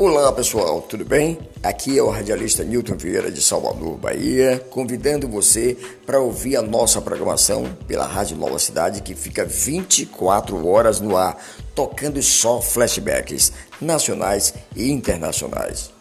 Olá pessoal, tudo bem? Aqui é o radialista Newton Vieira de Salvador, Bahia, convidando você para ouvir a nossa programação pela Rádio Nova Cidade, que fica 24 horas no ar, tocando só flashbacks nacionais e internacionais.